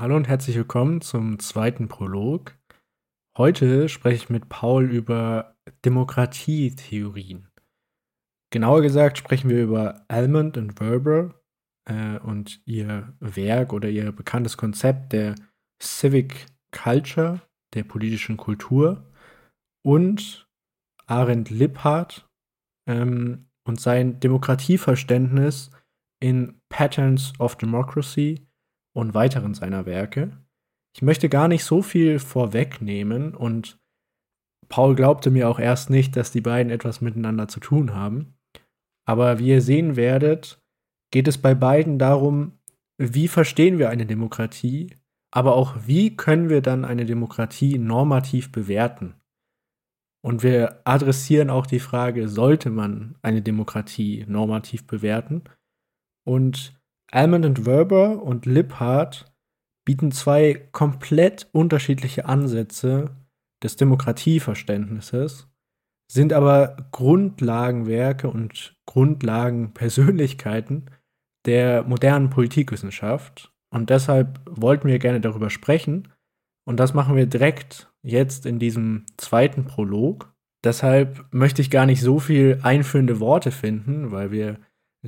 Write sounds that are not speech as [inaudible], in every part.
Hallo und herzlich willkommen zum zweiten Prolog. Heute spreche ich mit Paul über Demokratietheorien. Genauer gesagt sprechen wir über Almond und Werber äh, und ihr Werk oder ihr bekanntes Konzept der Civic Culture, der politischen Kultur und Arendt Lipphardt ähm, und sein Demokratieverständnis in Patterns of Democracy und weiteren seiner Werke. Ich möchte gar nicht so viel vorwegnehmen und Paul glaubte mir auch erst nicht, dass die beiden etwas miteinander zu tun haben. Aber wie ihr sehen werdet, geht es bei beiden darum, wie verstehen wir eine Demokratie, aber auch wie können wir dann eine Demokratie normativ bewerten. Und wir adressieren auch die Frage, sollte man eine Demokratie normativ bewerten? Und Almond und Werber und Lipphardt bieten zwei komplett unterschiedliche Ansätze des Demokratieverständnisses, sind aber Grundlagenwerke und Grundlagenpersönlichkeiten der modernen Politikwissenschaft. Und deshalb wollten wir gerne darüber sprechen. Und das machen wir direkt jetzt in diesem zweiten Prolog. Deshalb möchte ich gar nicht so viel einführende Worte finden, weil wir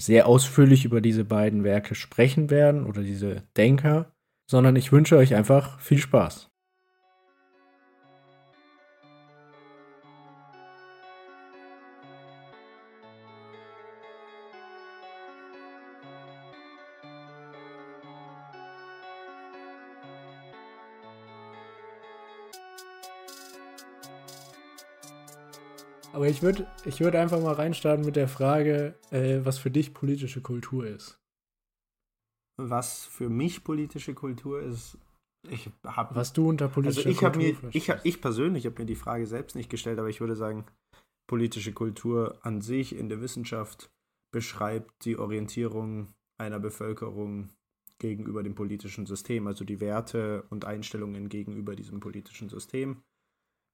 sehr ausführlich über diese beiden Werke sprechen werden oder diese Denker, sondern ich wünsche euch einfach viel Spaß. Aber ich würde ich würd einfach mal reinstarten mit der Frage, äh, was für dich politische Kultur ist. Was für mich politische Kultur ist, ich habe. Was du unter politischer also ich Kultur mir, verstehst. ich, ich persönlich habe mir die Frage selbst nicht gestellt, aber ich würde sagen, politische Kultur an sich in der Wissenschaft beschreibt die Orientierung einer Bevölkerung gegenüber dem politischen System, also die Werte und Einstellungen gegenüber diesem politischen System.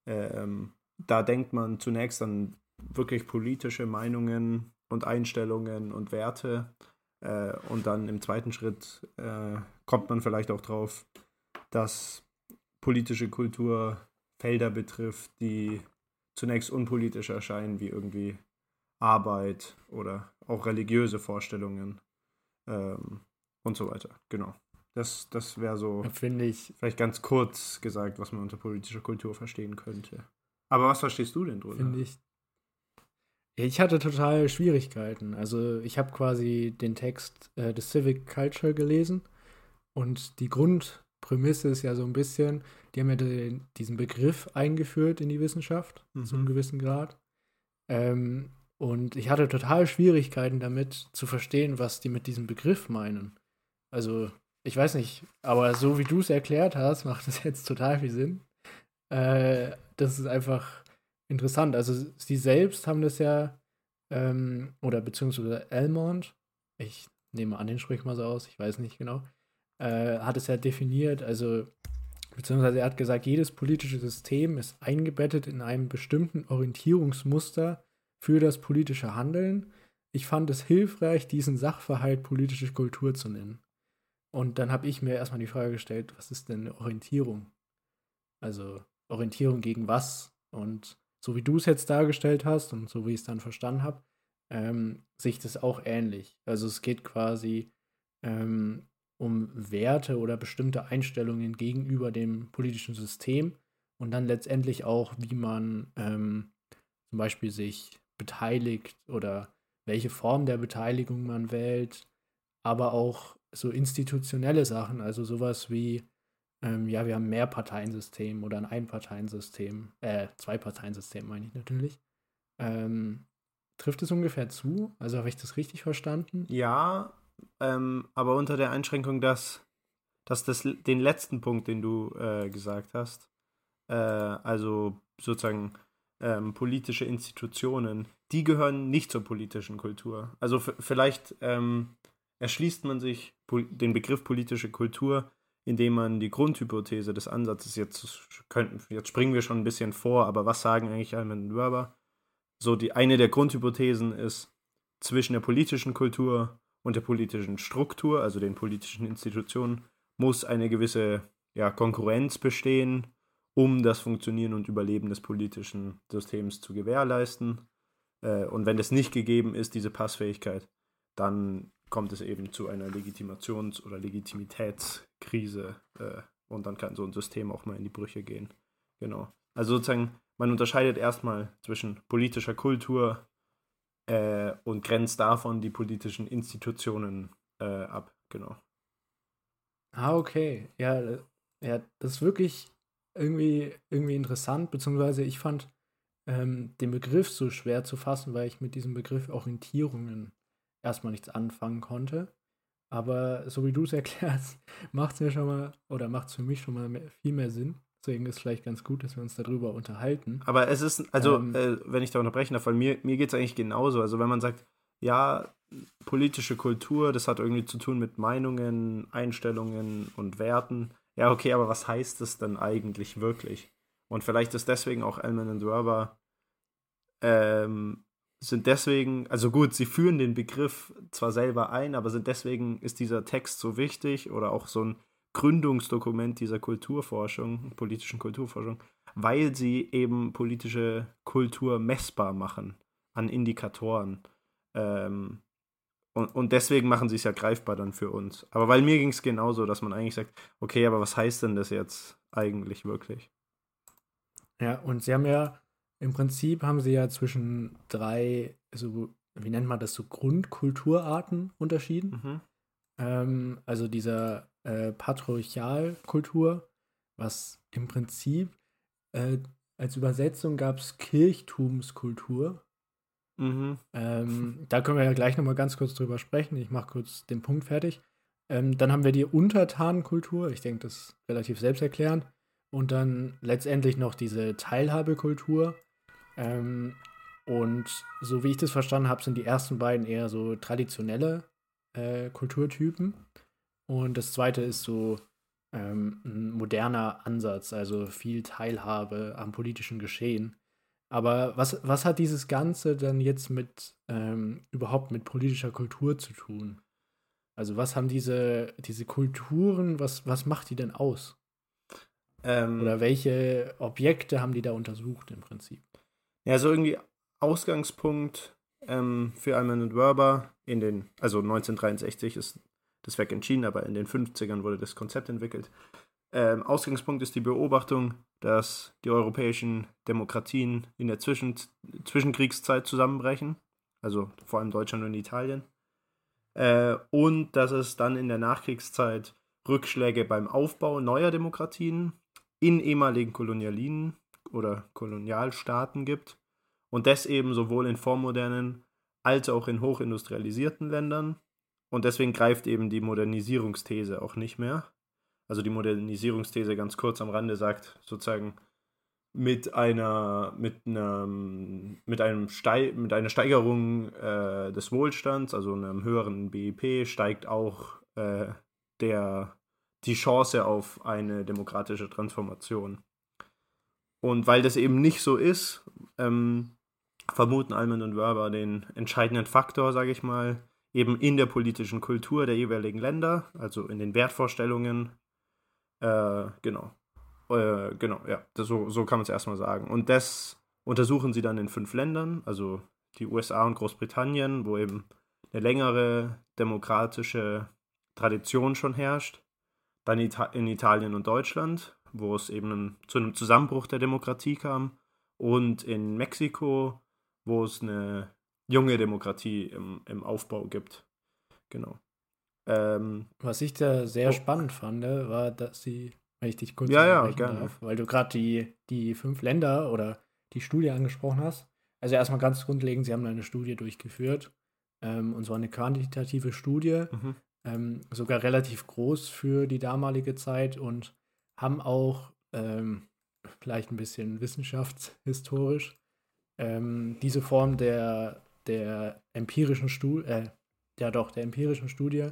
Ähm, da denkt man zunächst an wirklich politische Meinungen und Einstellungen und Werte. Äh, und dann im zweiten Schritt äh, kommt man vielleicht auch drauf, dass politische Kultur Felder betrifft, die zunächst unpolitisch erscheinen, wie irgendwie Arbeit oder auch religiöse Vorstellungen ähm, und so weiter. Genau. Das, das wäre so, finde ich, vielleicht ganz kurz gesagt, was man unter politischer Kultur verstehen könnte. Aber was verstehst du denn drunter? finde ich. Ich hatte total Schwierigkeiten. Also ich habe quasi den Text äh, des Civic Culture gelesen und die Grundprämisse ist ja so ein bisschen, die haben ja den, diesen Begriff eingeführt in die Wissenschaft, Mhm. zu einem gewissen Grad. Ähm, und ich hatte total Schwierigkeiten damit zu verstehen, was die mit diesem Begriff meinen. Also, ich weiß nicht, aber so wie du es erklärt hast, macht es jetzt total viel Sinn. Äh, das ist einfach interessant. Also, sie selbst haben das ja, ähm, oder beziehungsweise Elmond, ich nehme an, den sprich mal so aus, ich weiß nicht genau, äh, hat es ja definiert, also, beziehungsweise er hat gesagt, jedes politische System ist eingebettet in einem bestimmten Orientierungsmuster für das politische Handeln. Ich fand es hilfreich, diesen Sachverhalt politische Kultur zu nennen. Und dann habe ich mir erstmal die Frage gestellt, was ist denn eine Orientierung? Also Orientierung gegen was? Und so wie du es jetzt dargestellt hast und so wie ich es dann verstanden habe, ähm, sehe ich das auch ähnlich. Also es geht quasi ähm, um Werte oder bestimmte Einstellungen gegenüber dem politischen System und dann letztendlich auch, wie man ähm, zum Beispiel sich beteiligt oder welche Form der Beteiligung man wählt, aber auch so institutionelle Sachen, also sowas wie, ähm, ja, wir haben ein Mehrparteiensystem oder ein Einparteiensystem, äh, Zwei-Parteien-System meine ich natürlich. Ähm, trifft es ungefähr zu? Also habe ich das richtig verstanden? Ja, ähm, aber unter der Einschränkung, dass, dass das, den letzten Punkt, den du äh, gesagt hast, äh, also sozusagen ähm, politische Institutionen, die gehören nicht zur politischen Kultur. Also vielleicht ähm, erschließt man sich den Begriff politische Kultur, indem man die Grundhypothese des Ansatzes jetzt könnten, jetzt springen wir schon ein bisschen vor, aber was sagen eigentlich Alman Werber? So die eine der Grundhypothesen ist zwischen der politischen Kultur und der politischen Struktur, also den politischen Institutionen, muss eine gewisse ja, Konkurrenz bestehen, um das Funktionieren und Überleben des politischen Systems zu gewährleisten. Äh, und wenn das nicht gegeben ist, diese Passfähigkeit, dann kommt es eben zu einer Legitimations- oder Legitimitätskrise äh, und dann kann so ein System auch mal in die Brüche gehen. Genau. Also sozusagen, man unterscheidet erstmal zwischen politischer Kultur äh, und grenzt davon die politischen Institutionen äh, ab. Genau. Ah, okay. Ja, ja, das ist wirklich irgendwie, irgendwie interessant, beziehungsweise ich fand ähm, den Begriff so schwer zu fassen, weil ich mit diesem Begriff Orientierungen erstmal nichts anfangen konnte. Aber so wie du es [laughs] erklärst, macht es mir schon mal, oder macht es für mich schon mal mehr, viel mehr Sinn. Deswegen ist es vielleicht ganz gut, dass wir uns darüber unterhalten. Aber es ist, also, ähm, äh, wenn ich da unterbrechen darf, weil mir, mir geht es eigentlich genauso. Also, wenn man sagt, ja, politische Kultur, das hat irgendwie zu tun mit Meinungen, Einstellungen und Werten. Ja, okay, aber was heißt das denn eigentlich wirklich? Und vielleicht ist deswegen auch Elman und Werber ähm, sind deswegen, also gut, sie führen den Begriff zwar selber ein, aber sind deswegen, ist dieser Text so wichtig oder auch so ein Gründungsdokument dieser Kulturforschung, politischen Kulturforschung, weil sie eben politische Kultur messbar machen an Indikatoren. Ähm, und, und deswegen machen sie es ja greifbar dann für uns. Aber weil mir ging es genauso, dass man eigentlich sagt, okay, aber was heißt denn das jetzt eigentlich wirklich? Ja, und sie haben ja im Prinzip haben sie ja zwischen drei, so, wie nennt man das, so Grundkulturarten unterschieden. Mhm. Ähm, also dieser äh, Patriarchalkultur, was im Prinzip äh, als Übersetzung gab es Kirchtumskultur. Mhm. Ähm, da können wir ja gleich nochmal ganz kurz drüber sprechen. Ich mache kurz den Punkt fertig. Ähm, dann haben wir die Untertanenkultur. Ich denke, das ist relativ selbsterklärend. Und dann letztendlich noch diese Teilhabekultur. Ähm, und so wie ich das verstanden habe, sind die ersten beiden eher so traditionelle äh, Kulturtypen. Und das zweite ist so ähm, ein moderner Ansatz, also viel Teilhabe am politischen Geschehen. Aber was, was hat dieses Ganze dann jetzt mit ähm, überhaupt mit politischer Kultur zu tun? Also was haben diese, diese Kulturen, was, was macht die denn aus? Ähm, Oder welche Objekte haben die da untersucht im Prinzip? Ja, so irgendwie Ausgangspunkt ähm, für Alman und Werber in den, also 1963 ist das Werk entschieden, aber in den 50ern wurde das Konzept entwickelt. Ähm, Ausgangspunkt ist die Beobachtung, dass die europäischen Demokratien in der Zwischen Zwischenkriegszeit zusammenbrechen, also vor allem Deutschland und Italien, äh, und dass es dann in der Nachkriegszeit Rückschläge beim Aufbau neuer Demokratien in ehemaligen Kolonialien oder Kolonialstaaten gibt und das eben sowohl in vormodernen als auch in hochindustrialisierten Ländern. Und deswegen greift eben die Modernisierungsthese auch nicht mehr. Also die Modernisierungsthese ganz kurz am Rande sagt sozusagen, mit einer, mit einem, mit einem Stei mit einer Steigerung äh, des Wohlstands, also einem höheren BIP, steigt auch äh, der, die Chance auf eine demokratische Transformation. Und weil das eben nicht so ist, ähm, vermuten Almond und Werber den entscheidenden Faktor, sage ich mal, eben in der politischen Kultur der jeweiligen Länder, also in den Wertvorstellungen. Äh, genau. Äh, genau, ja, das, so, so kann man es erstmal sagen. Und das untersuchen sie dann in fünf Ländern, also die USA und Großbritannien, wo eben eine längere demokratische Tradition schon herrscht. Dann in Italien und Deutschland, wo es eben zu einem Zusammenbruch der Demokratie kam. Und in Mexiko, wo es eine junge Demokratie im, im Aufbau gibt. Genau. Ähm, Was ich da sehr oh. spannend fand, war, dass sie, wenn ich dich kurz ja, ja, gerne. Darf, weil du gerade die, die fünf Länder oder die Studie angesprochen hast. Also erstmal ganz grundlegend, sie haben eine Studie durchgeführt, ähm, und zwar eine quantitative Studie, mhm. ähm, sogar relativ groß für die damalige Zeit und haben auch ähm, vielleicht ein bisschen wissenschaftshistorisch ähm, diese Form der, der empirischen Studie, äh, ja doch, der empirischen Studie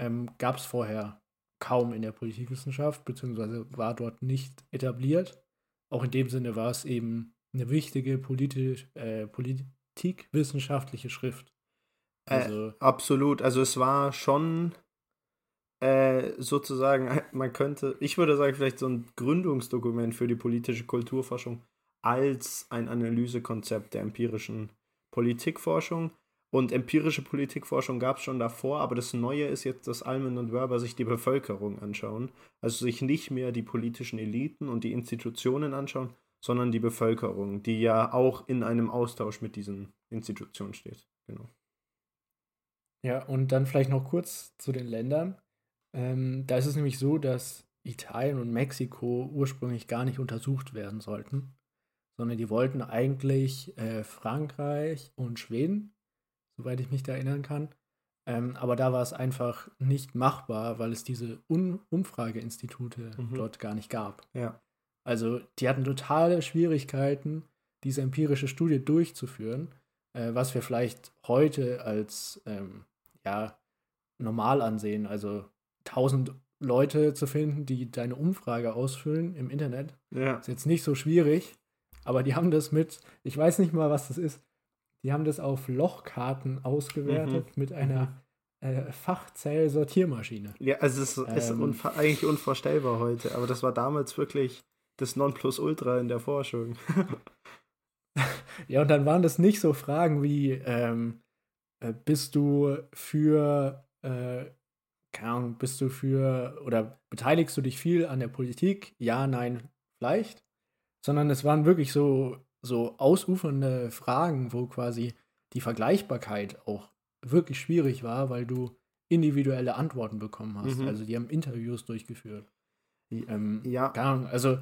ähm, gab es vorher kaum in der Politikwissenschaft, beziehungsweise war dort nicht etabliert. Auch in dem Sinne war es eben eine wichtige politisch, äh, politikwissenschaftliche Schrift. Äh, also, äh, absolut. Also es war schon äh, sozusagen, [laughs] man könnte, ich würde sagen, vielleicht so ein Gründungsdokument für die politische Kulturforschung als ein Analysekonzept der empirischen Politikforschung. Und empirische Politikforschung gab es schon davor, aber das Neue ist jetzt, dass Almen und Wörber sich die Bevölkerung anschauen. Also sich nicht mehr die politischen Eliten und die Institutionen anschauen, sondern die Bevölkerung, die ja auch in einem Austausch mit diesen Institutionen steht. Genau. Ja, und dann vielleicht noch kurz zu den Ländern. Ähm, da ist es nämlich so, dass Italien und Mexiko ursprünglich gar nicht untersucht werden sollten, sondern die wollten eigentlich äh, Frankreich und Schweden, soweit ich mich da erinnern kann. Ähm, aber da war es einfach nicht machbar, weil es diese Un Umfrageinstitute mhm. dort gar nicht gab. Ja. Also die hatten totale Schwierigkeiten, diese empirische Studie durchzuführen, äh, was wir vielleicht heute als ähm, ja, normal ansehen. Also tausend Leute zu finden, die deine Umfrage ausfüllen im Internet, ja. ist jetzt nicht so schwierig. Aber die haben das mit, ich weiß nicht mal, was das ist. Die haben das auf Lochkarten ausgewertet mhm. mit einer äh, Fachzell-Sortiermaschine. Ja, also es ist, ähm, ist unver eigentlich unvorstellbar heute, aber das war damals wirklich das Nonplusultra in der Forschung. [laughs] ja, und dann waren das nicht so Fragen wie, ähm, äh, bist du für, äh, keine Ahnung, bist du für oder beteiligst du dich viel an der Politik? Ja, nein, vielleicht. Sondern es waren wirklich so, so ausufernde Fragen, wo quasi die Vergleichbarkeit auch wirklich schwierig war, weil du individuelle Antworten bekommen hast. Mhm. Also die haben Interviews durchgeführt. Ähm, ja. Keine Ahnung, also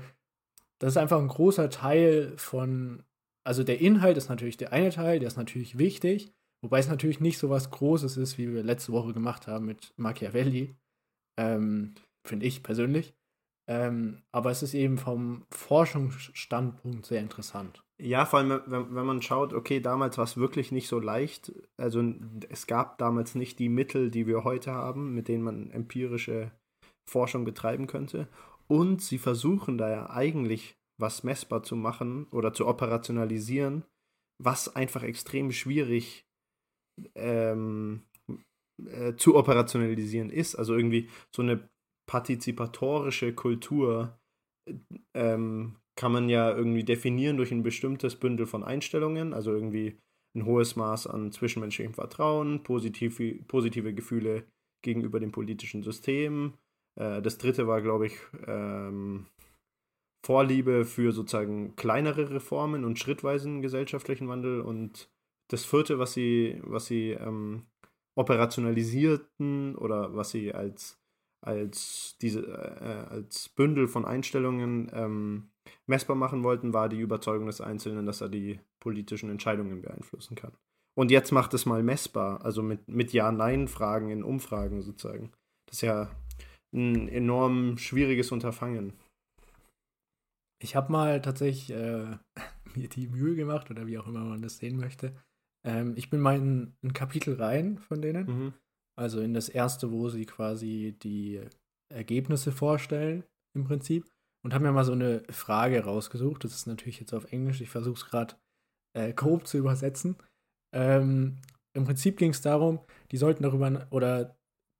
das ist einfach ein großer Teil von, also der Inhalt ist natürlich der eine Teil, der ist natürlich wichtig, wobei es natürlich nicht so was Großes ist, wie wir letzte Woche gemacht haben mit Machiavelli, ähm, finde ich persönlich. Ähm, aber es ist eben vom Forschungsstandpunkt sehr interessant. Ja, vor allem, wenn, wenn man schaut, okay, damals war es wirklich nicht so leicht. Also es gab damals nicht die Mittel, die wir heute haben, mit denen man empirische Forschung betreiben könnte. Und sie versuchen da ja eigentlich was messbar zu machen oder zu operationalisieren, was einfach extrem schwierig ähm, äh, zu operationalisieren ist. Also irgendwie so eine partizipatorische Kultur ähm, kann man ja irgendwie definieren durch ein bestimmtes Bündel von Einstellungen, also irgendwie ein hohes Maß an zwischenmenschlichem Vertrauen, positive, positive Gefühle gegenüber dem politischen System, äh, das dritte war, glaube ich, ähm, Vorliebe für sozusagen kleinere Reformen und schrittweisen gesellschaftlichen Wandel. Und das vierte, was sie, was sie ähm, operationalisierten oder was sie als, als, diese, äh, als Bündel von Einstellungen ähm, messbar machen wollten, war die Überzeugung des Einzelnen, dass er die politischen Entscheidungen beeinflussen kann. Und jetzt macht es mal messbar, also mit, mit Ja-Nein-Fragen in Umfragen sozusagen. Das ist ja ein enorm schwieriges Unterfangen. Ich habe mal tatsächlich äh, [laughs] mir die Mühe gemacht, oder wie auch immer man das sehen möchte. Ähm, ich bin mal in ein Kapitel rein von denen. Mhm. Also in das erste, wo sie quasi die Ergebnisse vorstellen, im Prinzip. Und habe mir mal so eine Frage rausgesucht. Das ist natürlich jetzt auf Englisch. Ich versuche es gerade äh, grob zu übersetzen. Ähm, Im Prinzip ging es darum, die sollten darüber, oder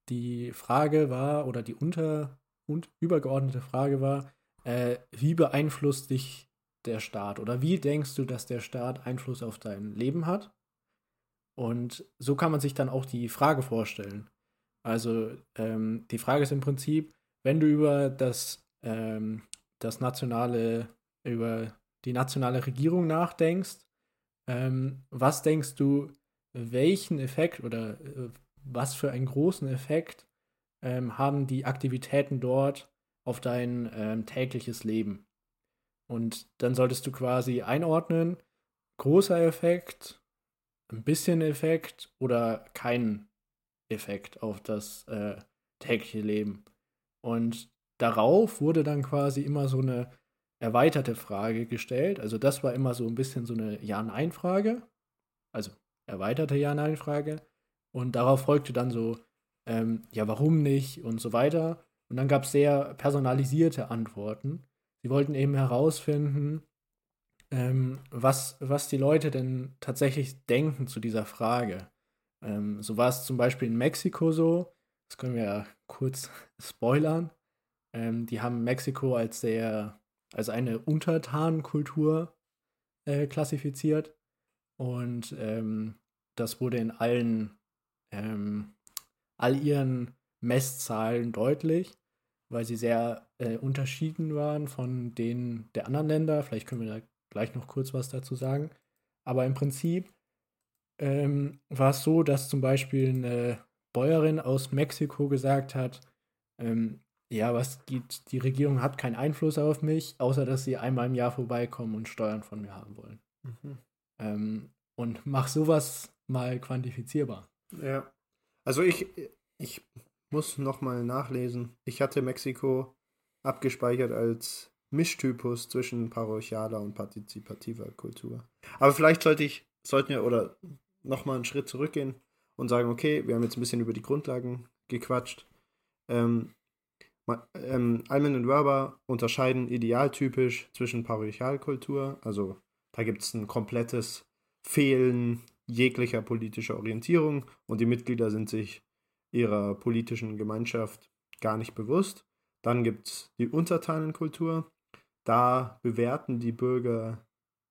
die Frage war, oder die unter und übergeordnete Frage war, äh, wie beeinflusst dich der Staat oder wie denkst du, dass der Staat Einfluss auf dein Leben hat? Und so kann man sich dann auch die Frage vorstellen. Also ähm, die Frage ist im Prinzip, wenn du über das, ähm, das nationale, über die nationale Regierung nachdenkst, ähm, was denkst du, welchen Effekt oder äh, was für einen großen Effekt ähm, haben die Aktivitäten dort auf dein ähm, tägliches Leben. Und dann solltest du quasi einordnen, großer Effekt, ein bisschen Effekt oder kein Effekt auf das äh, tägliche Leben. Und darauf wurde dann quasi immer so eine erweiterte Frage gestellt. Also das war immer so ein bisschen so eine Ja-Nein-Frage. Also erweiterte Ja-Nein-Frage. Und darauf folgte dann so, ähm, ja, warum nicht und so weiter. Und dann gab es sehr personalisierte Antworten. Sie wollten eben herausfinden, ähm, was, was die Leute denn tatsächlich denken zu dieser Frage. Ähm, so war es zum Beispiel in Mexiko so, das können wir ja kurz [laughs] spoilern. Ähm, die haben Mexiko als sehr, als eine Untertanenkultur äh, klassifiziert. Und ähm, das wurde in allen, ähm, all ihren Messzahlen deutlich, weil sie sehr äh, unterschieden waren von denen der anderen Länder. Vielleicht können wir da gleich noch kurz was dazu sagen. Aber im Prinzip ähm, war es so, dass zum Beispiel eine Bäuerin aus Mexiko gesagt hat, ähm, ja, was geht, die Regierung hat keinen Einfluss auf mich, außer dass sie einmal im Jahr vorbeikommen und Steuern von mir haben wollen. Mhm. Ähm, und mach sowas mal quantifizierbar. Ja. Also ich, ich muss nochmal nachlesen. Ich hatte Mexiko abgespeichert als Mischtypus zwischen parochialer und partizipativer Kultur. Aber vielleicht sollte ich, sollten wir oder nochmal einen Schritt zurückgehen und sagen, okay, wir haben jetzt ein bisschen über die Grundlagen gequatscht. Ähm, ähm, Almen und Werber unterscheiden idealtypisch zwischen Parochialkultur, also da gibt es ein komplettes Fehlen jeglicher politischer Orientierung und die Mitglieder sind sich ihrer politischen Gemeinschaft gar nicht bewusst. Dann gibt es die Untertanenkultur, da bewerten die Bürger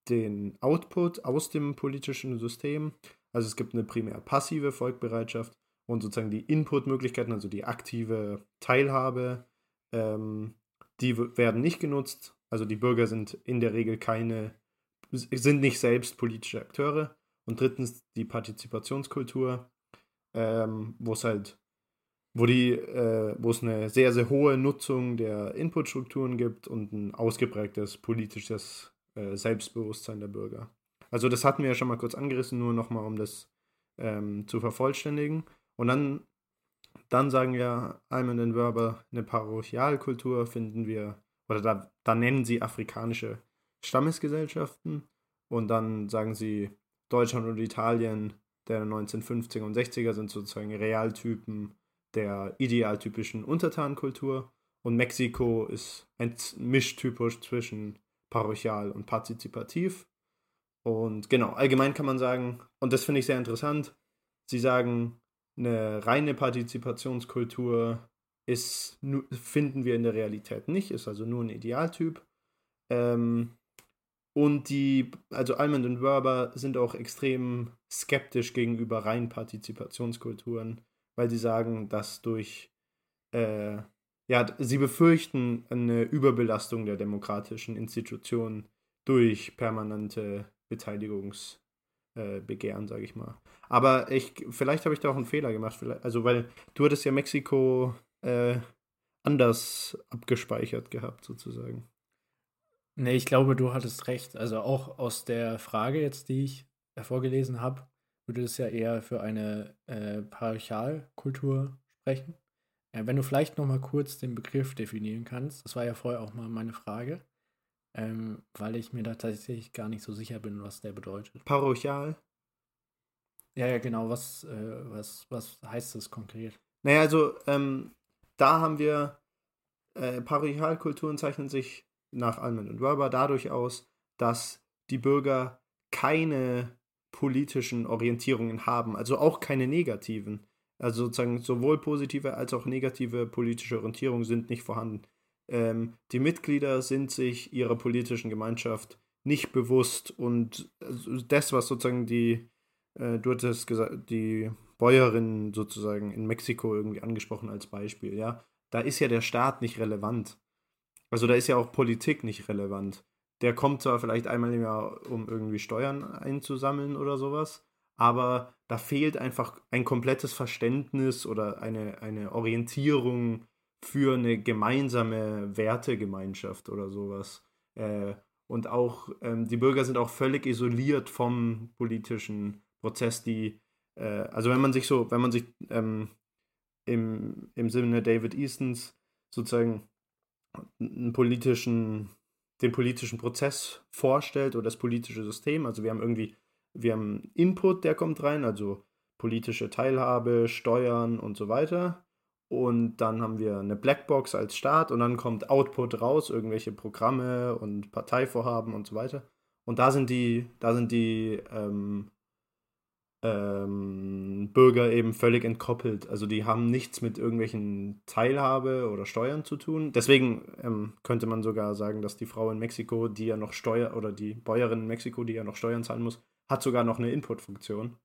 den Output aus dem politischen System. Also es gibt eine primär passive Volkbereitschaft und sozusagen die Inputmöglichkeiten, also die aktive Teilhabe, ähm, die werden nicht genutzt. Also die Bürger sind in der Regel keine, sind nicht selbst politische Akteure. Und drittens die Partizipationskultur, ähm, wo es halt, wo die, äh, wo es eine sehr, sehr hohe Nutzung der Inputstrukturen gibt und ein ausgeprägtes politisches äh, Selbstbewusstsein der Bürger. Also das hatten wir ja schon mal kurz angerissen, nur nochmal, um das ähm, zu vervollständigen. Und dann, dann sagen ja Ayman und Werber, eine Parochialkultur finden wir, oder da, da nennen sie afrikanische Stammesgesellschaften. Und dann sagen sie, Deutschland und Italien der 1950er und 60er sind sozusagen Realtypen der idealtypischen Untertankultur. Und Mexiko ist ein Mischtypus zwischen parochial und partizipativ. Und genau, allgemein kann man sagen, und das finde ich sehr interessant, sie sagen, eine reine Partizipationskultur ist, finden wir in der Realität nicht, ist also nur ein Idealtyp. Ähm, und die, also Almond und Werber sind auch extrem skeptisch gegenüber rein Partizipationskulturen, weil sie sagen, dass durch, äh, ja, sie befürchten eine Überbelastung der demokratischen Institutionen durch permanente Beteiligungsbegehren, äh, sage ich mal. Aber ich, vielleicht habe ich da auch einen Fehler gemacht. Also, weil du hattest ja Mexiko äh, anders abgespeichert gehabt, sozusagen. Nee, ich glaube, du hattest recht. Also auch aus der Frage jetzt, die ich vorgelesen habe, würde es ja eher für eine äh, Parochialkultur sprechen. Äh, wenn du vielleicht noch mal kurz den Begriff definieren kannst, das war ja vorher auch mal meine Frage ähm, weil ich mir da tatsächlich gar nicht so sicher bin, was der bedeutet. Parochial? Ja, ja, genau. Was, äh, was, was heißt das konkret? Naja, also ähm, da haben wir, äh, Parochialkulturen zeichnen sich nach Alman und Werber dadurch aus, dass die Bürger keine politischen Orientierungen haben, also auch keine negativen. Also sozusagen sowohl positive als auch negative politische Orientierungen sind nicht vorhanden ähm, die Mitglieder sind sich ihrer politischen Gemeinschaft nicht bewusst und das, was sozusagen die, äh, du hattest gesagt, die Bäuerin sozusagen in Mexiko irgendwie angesprochen als Beispiel, ja, da ist ja der Staat nicht relevant. Also da ist ja auch Politik nicht relevant. Der kommt zwar vielleicht einmal im Jahr, um irgendwie Steuern einzusammeln oder sowas, aber da fehlt einfach ein komplettes Verständnis oder eine, eine Orientierung für eine gemeinsame Wertegemeinschaft oder sowas. Äh, und auch ähm, die Bürger sind auch völlig isoliert vom politischen Prozess, die, äh, also wenn man sich so, wenn man sich ähm, im, im Sinne David Eastons sozusagen einen politischen, den politischen Prozess vorstellt oder das politische System, also wir haben irgendwie, wir haben Input, der kommt rein, also politische Teilhabe, Steuern und so weiter und dann haben wir eine Blackbox als Start und dann kommt Output raus, irgendwelche Programme und Parteivorhaben und so weiter. Und da sind die, da sind die, ähm, ähm, Bürger eben völlig entkoppelt. Also die haben nichts mit irgendwelchen Teilhabe oder Steuern zu tun. Deswegen ähm, könnte man sogar sagen, dass die Frau in Mexiko, die ja noch Steuer, oder die Bäuerin in Mexiko, die ja noch Steuern zahlen muss, hat sogar noch eine Input-Funktion.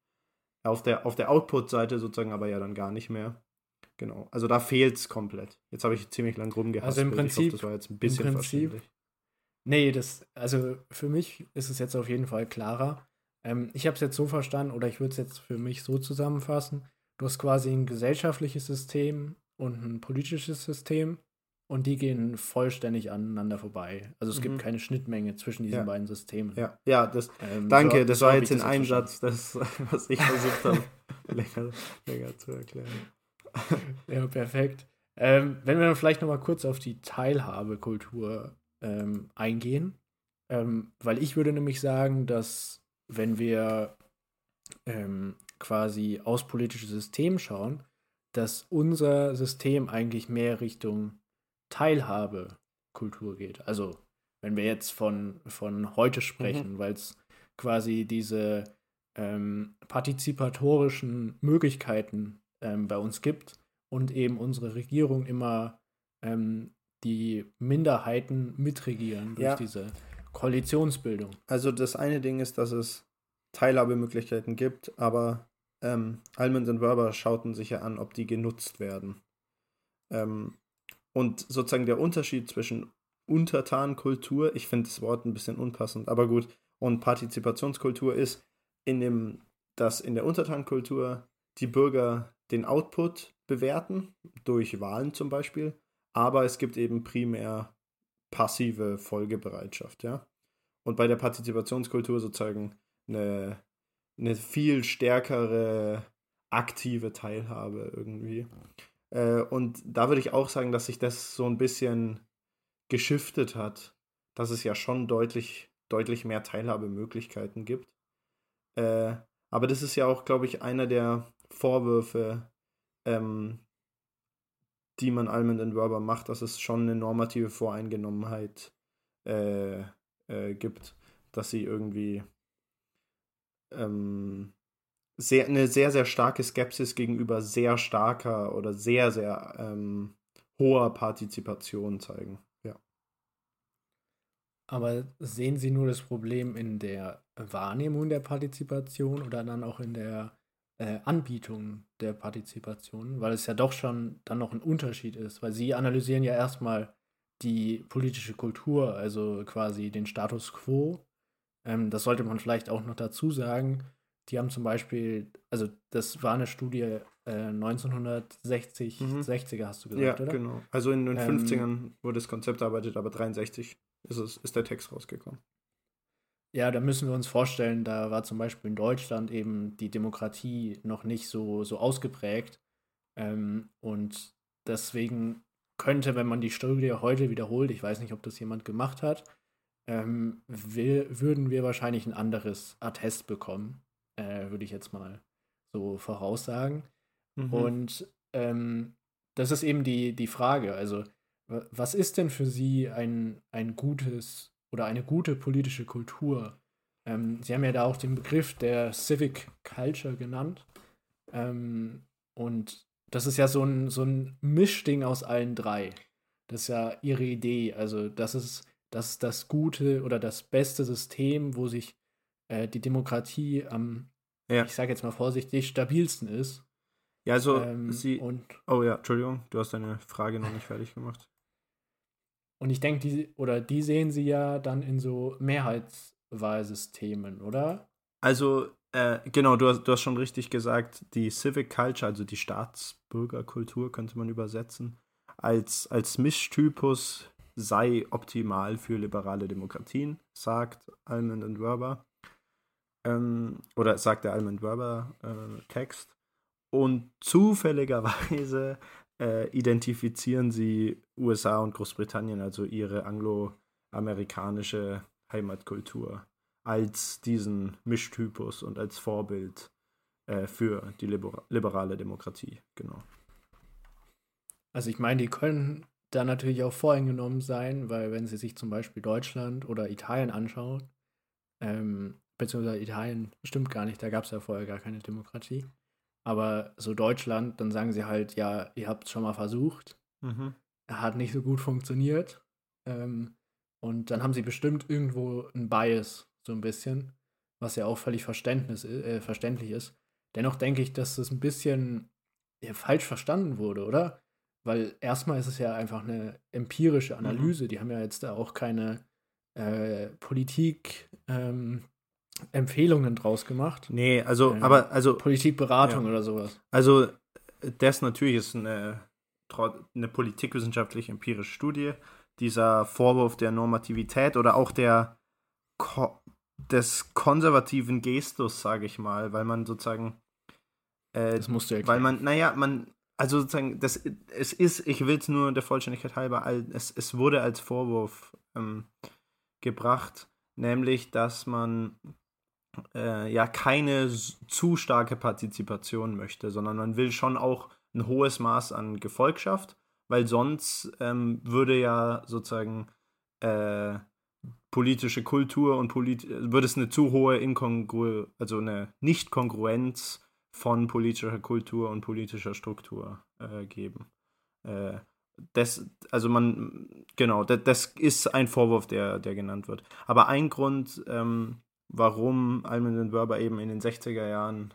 Auf der, auf der Output-Seite sozusagen aber ja dann gar nicht mehr. Genau. Also da fehlt es komplett. Jetzt habe ich ziemlich lang rumgehasst. Also im Prinzip. Hoffe, das war jetzt ein bisschen Prinzip, Nee, das, also für mich ist es jetzt auf jeden Fall klarer. Ähm, ich habe es jetzt so verstanden, oder ich würde es jetzt für mich so zusammenfassen. Du hast quasi ein gesellschaftliches System und ein politisches System und die gehen vollständig aneinander vorbei. Also es mhm. gibt keine Schnittmenge zwischen diesen ja. beiden Systemen. Ja, ja das, ähm, danke, so, das war jetzt in einem Satz, das, [laughs] was ich versucht habe, [laughs] länger, länger zu erklären. [laughs] ja, perfekt. Ähm, wenn wir dann vielleicht nochmal kurz auf die Teilhabekultur ähm, eingehen, ähm, weil ich würde nämlich sagen, dass wenn wir ähm, quasi aus politisches System schauen, dass unser System eigentlich mehr Richtung Teilhabekultur geht. Also wenn wir jetzt von, von heute sprechen, mhm. weil es quasi diese ähm, partizipatorischen Möglichkeiten ähm, bei uns gibt und eben unsere Regierung immer ähm, die Minderheiten mitregieren durch ja. diese Koalitionsbildung. Also das eine Ding ist, dass es Teilhabemöglichkeiten gibt, aber ähm, Almond und Werber schauten sich ja an, ob die genutzt werden. Ähm, und sozusagen der Unterschied zwischen Untertankultur, ich finde das Wort ein bisschen unpassend, aber gut, und Partizipationskultur ist, in dem, dass in der Untertankultur die Bürger den Output bewerten, durch Wahlen zum Beispiel, aber es gibt eben primär passive Folgebereitschaft, ja. Und bei der Partizipationskultur sozusagen eine, eine viel stärkere aktive Teilhabe irgendwie. Äh, und da würde ich auch sagen, dass sich das so ein bisschen geschiftet hat, dass es ja schon deutlich, deutlich mehr Teilhabemöglichkeiten gibt. Äh, aber das ist ja auch, glaube ich, einer der Vorwürfe, ähm, die man Almond and Werber macht, dass es schon eine normative Voreingenommenheit äh, äh, gibt, dass sie irgendwie ähm, sehr, eine sehr, sehr starke Skepsis gegenüber sehr starker oder sehr, sehr ähm, hoher Partizipation zeigen. Ja. Aber sehen Sie nur das Problem in der Wahrnehmung der Partizipation oder dann auch in der äh, Anbietung der Partizipation, weil es ja doch schon dann noch ein Unterschied ist, weil sie analysieren ja erstmal die politische Kultur, also quasi den Status quo. Ähm, das sollte man vielleicht auch noch dazu sagen. Die haben zum Beispiel, also das war eine Studie äh, 1960, mhm. 60er hast du gesagt, ja, oder? genau. Also in den ähm, 50ern wurde das Konzept erarbeitet, aber 63 ist, es, ist der Text rausgekommen. Ja, da müssen wir uns vorstellen, da war zum Beispiel in Deutschland eben die Demokratie noch nicht so, so ausgeprägt. Ähm, und deswegen könnte, wenn man die Studie heute wiederholt, ich weiß nicht, ob das jemand gemacht hat, ähm, will, würden wir wahrscheinlich ein anderes Attest bekommen, äh, würde ich jetzt mal so voraussagen. Mhm. Und ähm, das ist eben die, die Frage. Also, was ist denn für Sie ein, ein gutes oder eine gute politische Kultur. Ähm, Sie haben ja da auch den Begriff der Civic Culture genannt. Ähm, und das ist ja so ein, so ein Mischding aus allen drei. Das ist ja Ihre Idee. Also, das ist, das ist das gute oder das beste System, wo sich äh, die Demokratie am, ja. ich sage jetzt mal vorsichtig, stabilsten ist. Ja, also ähm, Sie. Und, oh ja, Entschuldigung, du hast deine Frage noch nicht fertig gemacht. Und ich denke, die, oder die sehen sie ja dann in so Mehrheitswahlsystemen, oder? Also, äh, genau, du hast, du hast schon richtig gesagt, die Civic Culture, also die Staatsbürgerkultur, könnte man übersetzen, als, als Mischtypus sei optimal für liberale Demokratien, sagt Almond and Werber. Ähm, oder sagt der Almond Werber äh, Text. Und zufälligerweise äh, identifizieren sie USA und Großbritannien, also ihre angloamerikanische Heimatkultur, als diesen Mischtypus und als Vorbild äh, für die liber liberale Demokratie. Genau. Also ich meine, die können da natürlich auch voreingenommen sein, weil wenn sie sich zum Beispiel Deutschland oder Italien anschauen, ähm, beziehungsweise Italien stimmt gar nicht, da gab es ja vorher gar keine Demokratie. Aber so Deutschland, dann sagen sie halt, ja, ihr habt es schon mal versucht, Mhm. hat nicht so gut funktioniert. Ähm, und dann haben sie bestimmt irgendwo ein Bias, so ein bisschen, was ja auch völlig Verständnis, äh, verständlich ist. Dennoch denke ich, dass das ein bisschen ja, falsch verstanden wurde, oder? Weil erstmal ist es ja einfach eine empirische Analyse. Die haben ja jetzt da auch keine äh, Politik ähm, Empfehlungen draus gemacht. Nee, also, Ähm, aber, also, Politikberatung Ja. oder sowas. also, das natürlich ist eine, eine politikwissenschaftliche empirische Studie. Dieser Vorwurf der Normativität oder auch der ko des konservativen Gestus, sage ich mal, weil man sozusagen äh, Das musst du Weil erklären. man, naja, man, also sozusagen, das, es ist, ich will es nur der Vollständigkeit halber, al- es, es wurde als Vorwurf ähm, gebracht, nämlich, dass man äh, ja keine zu starke Partizipation möchte, sondern man will schon auch ein hohes Maß an Gefolgschaft, weil sonst ähm, würde ja sozusagen äh, politische Kultur und polit würde es eine zu hohe Inkongru also eine Nicht-Kongruenz von politischer Kultur und politischer Struktur äh, geben. Äh, das, also man, genau, das, das ist ein Vorwurf, der, der genannt wird. Aber ein Grund, ähm, warum Almond und Werber eben in den 60er Jahren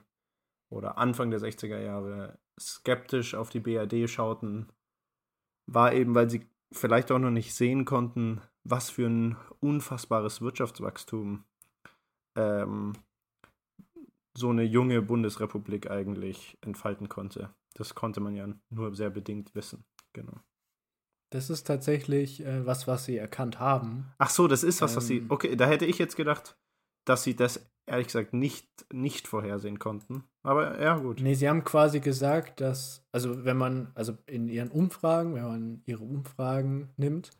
oder Anfang der 60er Jahre skeptisch auf die BRD schauten, war eben, weil sie vielleicht auch noch nicht sehen konnten, was für ein unfassbares Wirtschaftswachstum ähm, so eine junge Bundesrepublik eigentlich entfalten konnte. Das konnte man ja nur sehr bedingt wissen. Genau. Das ist tatsächlich äh, was, was sie erkannt haben. Ach so, das ist was, was sie. Ähm. Okay, da hätte ich jetzt gedacht, dass sie das ehrlich gesagt nicht, nicht vorhersehen konnten. Aber ja, gut. Nee, sie haben quasi gesagt, dass, also wenn man, also in ihren Umfragen, wenn man ihre Umfragen nimmt,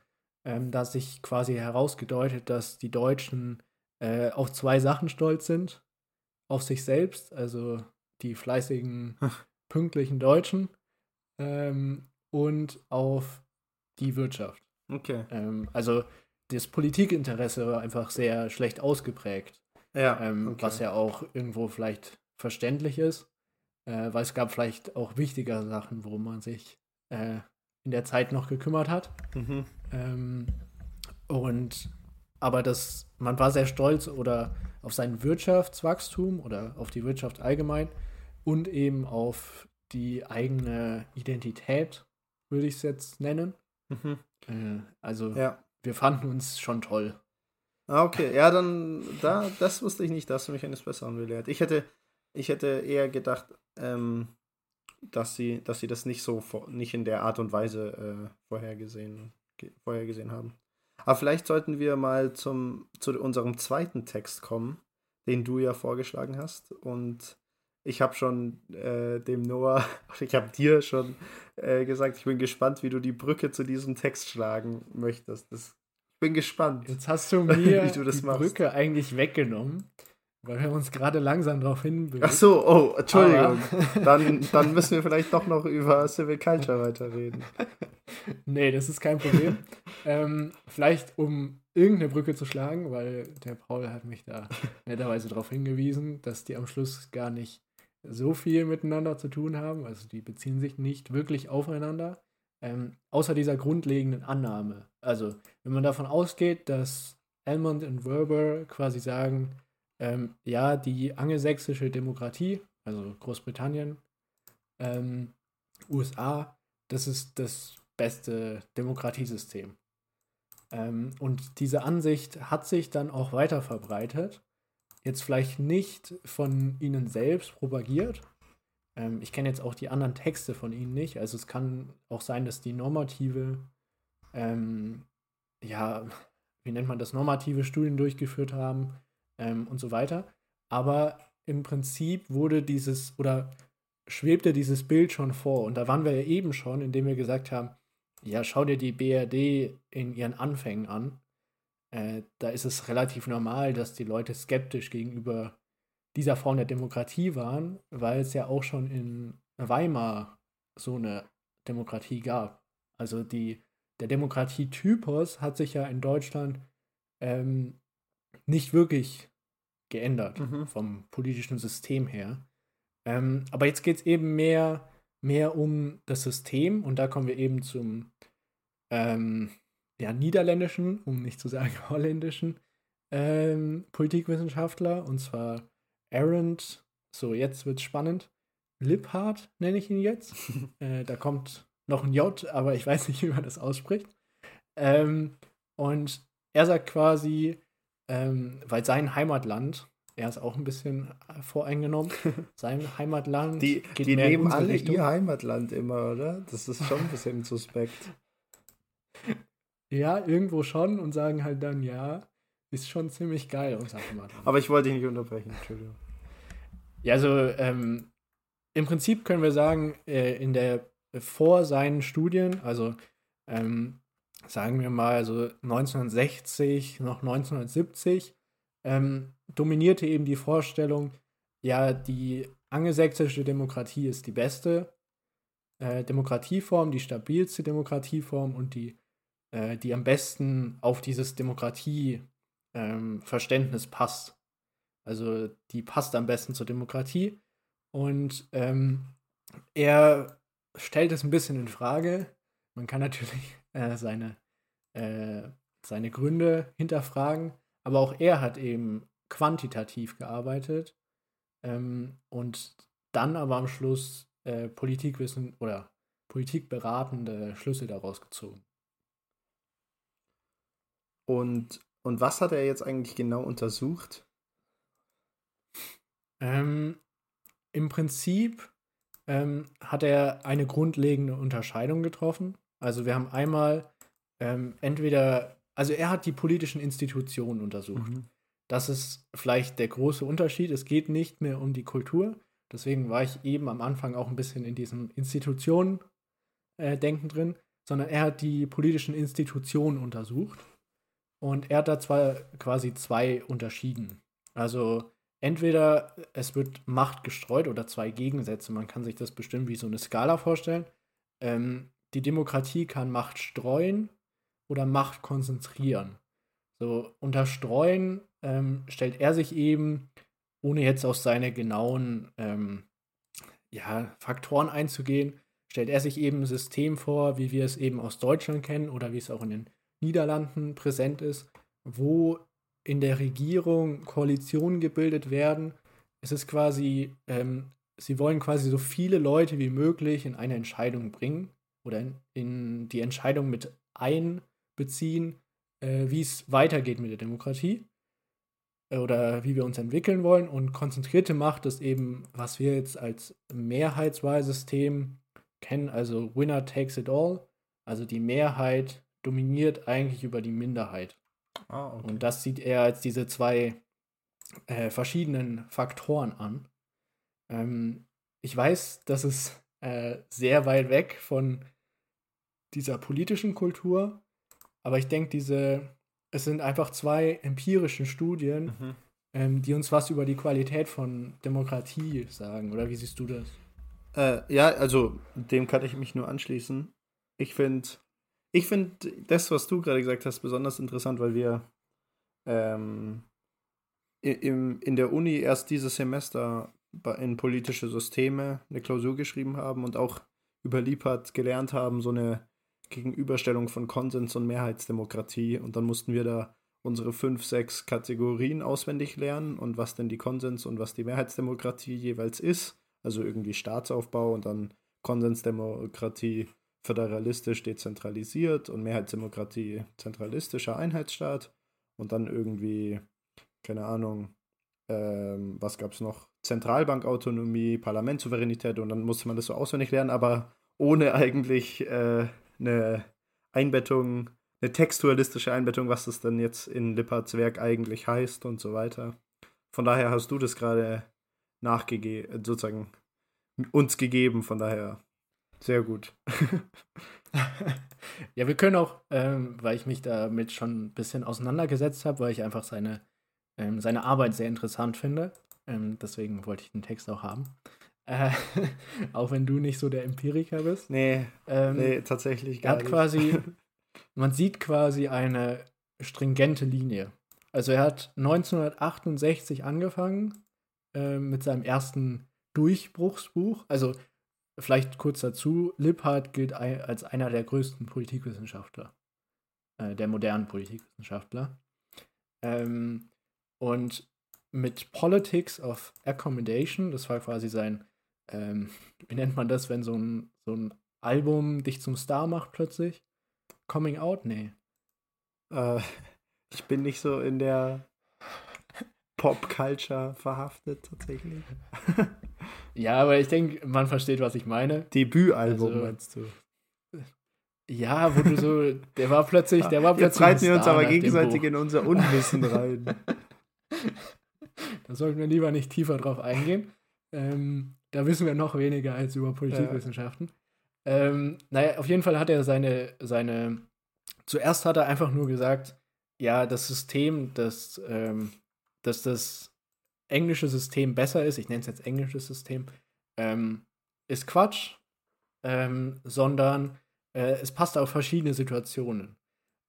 ähm, da sich quasi herausgedeutet, dass die Deutschen äh, auf zwei Sachen stolz sind. Auf sich selbst, also die fleißigen, [laughs] pünktlichen Deutschen ähm, und auf die Wirtschaft. Okay. Ähm, also das Politikinteresse war einfach sehr schlecht ausgeprägt. Ja. Ähm, okay. Was ja auch irgendwo vielleicht verständlich ist, äh, weil es gab vielleicht auch wichtigere Sachen, worum man sich äh, in der Zeit noch gekümmert hat. Mhm. Ähm, und aber das, man war sehr stolz oder auf sein Wirtschaftswachstum oder auf die Wirtschaft allgemein und eben auf die eigene Identität, würde ich es jetzt nennen. Mhm. Äh, also Ja. Wir fanden uns schon toll. Ah, okay. Ja, dann, da, das wusste ich nicht, da hast du mich eines Besseren belehrt. Ich hätte, ich hätte eher gedacht, ähm, dass sie, dass sie das nicht so nicht in der Art und Weise äh, vorhergesehen, ge, vorhergesehen haben. Aber vielleicht sollten wir mal zum, zu unserem zweiten Text kommen, den du ja vorgeschlagen hast. Und ich habe schon äh, dem Noah, [laughs] ich habe dir schon äh, gesagt, ich bin gespannt, wie du die Brücke zu diesem Text schlagen möchtest. Das, ich bin gespannt. Jetzt hast du mir [laughs] du das die machst. Brücke eigentlich weggenommen, weil wir uns gerade langsam darauf hinbewegen. Ach so, oh, Entschuldigung. Aber- [laughs] Dann, dann müssen wir vielleicht doch noch über Civil Culture weiterreden. nee, das ist kein Problem. ähm, vielleicht um irgendeine Brücke zu schlagen, weil der Paul hat mich da netterweise darauf hingewiesen, dass die am Schluss gar nicht so viel miteinander zu tun haben. Also die beziehen sich nicht wirklich aufeinander. Ähm, außer dieser grundlegenden Annahme. Also, wenn man davon ausgeht, dass Elmond und Werber quasi sagen, ähm, ja, die angelsächsische Demokratie, also Großbritannien, ähm, USA, das ist das beste Demokratiesystem. Ähm, und diese Ansicht hat sich dann auch weiter verbreitet. Jetzt vielleicht nicht von ihnen selbst propagiert. Ähm, ich kenne jetzt auch die anderen Texte von ihnen nicht. Also es kann auch sein, dass die normative, ähm, ja, wie nennt man das, normative Studien durchgeführt haben ähm, und so weiter. Aber im Prinzip wurde dieses oder schwebte dieses Bild schon vor. Und da waren wir ja eben schon, indem wir gesagt haben, ja, schau dir die BRD in ihren Anfängen an. Äh, da ist es relativ normal, dass die Leute skeptisch gegenüber dieser Form der Demokratie waren, weil es ja auch schon in Weimar so eine Demokratie gab. Also die, der Demokratietypus hat sich ja in Deutschland ähm, nicht wirklich geändert mhm. vom politischen System her. Ähm, aber jetzt geht es eben mehr, mehr um das System und da kommen wir eben zum ähm, ja, niederländischen, um nicht zu sagen [laughs] holländischen ähm, Politikwissenschaftler und zwar Arendt. So, jetzt wird es spannend. Liphart nenne ich ihn jetzt. [laughs] äh, da kommt noch ein J, aber ich weiß nicht, wie man das ausspricht. Ähm, und er sagt quasi, ähm, weil sein Heimatland, er ist auch ein bisschen voreingenommen, [laughs] sein Heimatland. Die, geht die nehmen alle Richtung. ihr Heimatland immer, oder? Das ist schon ein bisschen suspekt. Ja, irgendwo schon und sagen halt dann, ja, ist schon ziemlich geil, unser Heimatland. Aber ich wollte dich nicht unterbrechen, Entschuldigung. Ja, also ähm, im Prinzip können wir sagen, äh, in der vor seinen Studien, also ähm, sagen wir mal so 1960 noch 1970, ähm, dominierte eben die Vorstellung, ja, die angelsächsische Demokratie ist die beste äh, Demokratieform, die stabilste Demokratieform und die, äh, die am besten auf dieses Demokratieverständnis ähm, passt. Also die passt am besten zur Demokratie. Und ähm, er stellt es ein bisschen in Frage. Man kann natürlich [laughs] äh, seine, äh, seine Gründe hinterfragen, aber auch er hat eben quantitativ gearbeitet ähm, und dann aber am Schluss äh, Politikwissen oder politikberatende Schlüsse daraus gezogen. Und, und was hat er jetzt eigentlich genau untersucht? Ähm, Im Prinzip ähm, hat er eine grundlegende Unterscheidung getroffen. Also wir haben einmal ähm, entweder, also er hat die politischen Institutionen untersucht. Mhm. Das ist vielleicht der große Unterschied. Es geht nicht mehr um die Kultur. Deswegen war ich eben am Anfang auch ein bisschen in diesem Institutionen-Denken äh, drin, sondern er hat die politischen Institutionen untersucht. Und er hat da zwar quasi zwei unterschieden. Also entweder es wird Macht gestreut oder zwei Gegensätze. Man kann sich das bestimmt wie so eine Skala vorstellen. Ähm, die Demokratie kann Macht streuen oder Macht konzentrieren. So unter Streuen ähm, stellt er sich eben, ohne jetzt auf seine genauen ähm, ja, Faktoren einzugehen, stellt er sich eben ein System vor, wie wir es eben aus Deutschland kennen oder wie es auch in den Niederlanden präsent ist, wo in der Regierung Koalitionen gebildet werden. Es ist quasi, ähm, sie wollen quasi so viele Leute wie möglich in eine Entscheidung bringen oder in, in die Entscheidung mit einbeziehen, äh, wie es weitergeht mit der Demokratie äh, oder wie wir uns entwickeln wollen. Und konzentrierte Macht ist eben, was wir jetzt als Mehrheitswahlsystem kennen, also Winner takes it all. Also die Mehrheit dominiert eigentlich über die Minderheit. Ah, okay. Und das sieht er als diese zwei äh, verschiedenen Faktoren an. Ähm, ich weiß, das ist äh, sehr weit weg von dieser politischen Kultur, aber ich denke, diese, es sind einfach zwei empirischen Studien, mhm. ähm, die uns was über die Qualität von Demokratie sagen. Oder wie siehst du das? Äh, ja, also dem kann ich mich nur anschließen. Ich finde ich finde das, was du gerade gesagt hast, besonders interessant, weil wir ähm, im, in der Uni erst dieses Semester in politische Systeme eine Klausur geschrieben haben und auch über Liebhardt gelernt haben, so eine Gegenüberstellung von Konsens und Mehrheitsdemokratie. Und dann mussten wir da unsere fünf, sechs Kategorien auswendig lernen und was denn die Konsens- und was die Mehrheitsdemokratie jeweils ist. Also irgendwie Staatsaufbau und dann Konsensdemokratie föderalistisch dezentralisiert und Mehrheitsdemokratie zentralistischer Einheitsstaat und dann irgendwie, keine Ahnung, ähm, was gab es noch? Zentralbankautonomie, Parlamentssouveränität und dann musste man das so auswendig lernen, aber ohne eigentlich äh, eine Einbettung, eine textualistische Einbettung, was das dann jetzt in Lipperts Werk eigentlich heißt und so weiter. Von daher hast du das gerade nachgegeben, sozusagen uns gegeben, von daher sehr gut. [laughs] ja, wir können auch, ähm, weil ich mich damit schon ein bisschen auseinandergesetzt habe, weil ich einfach seine, ähm, seine Arbeit sehr interessant finde. Ähm, deswegen wollte ich den Text auch haben. Äh, [laughs] auch wenn du nicht so der Empiriker bist. Nee, ähm, nee tatsächlich gar er hat nicht. quasi, [laughs] man sieht quasi eine stringente Linie. Also er hat 1968 angefangen äh, mit seinem ersten Durchbruchsbuch. Also vielleicht kurz dazu, Lipphardt gilt als einer der größten Politikwissenschaftler, äh, der modernen Politikwissenschaftler. Ähm, und mit Politics of Accommodation, das war quasi sein, ähm, [laughs] wie nennt man das, wenn so ein, so ein Album dich zum Star macht plötzlich? Coming Out? Nee. Äh, [laughs] ich bin nicht so in der Pop-Culture verhaftet, tatsächlich. [laughs] ja, aber ich denke, man versteht, was ich meine. Debütalbum also, meinst du? Ja, wo du so, der war plötzlich, der war plötzlich. Jetzt reiten wir uns aber gegenseitig in unser Unwissen [laughs] rein. da sollten wir lieber nicht tiefer drauf eingehen. Ähm, da wissen wir noch weniger als über Politikwissenschaften. Ja. Ähm, naja, auf jeden Fall hat er seine, seine, zuerst hat er einfach nur gesagt, ja, das System, das, ähm, dass das englische System besser ist, ich nenne es jetzt englisches System, ähm, ist Quatsch, ähm, sondern äh, es passt auf verschiedene Situationen.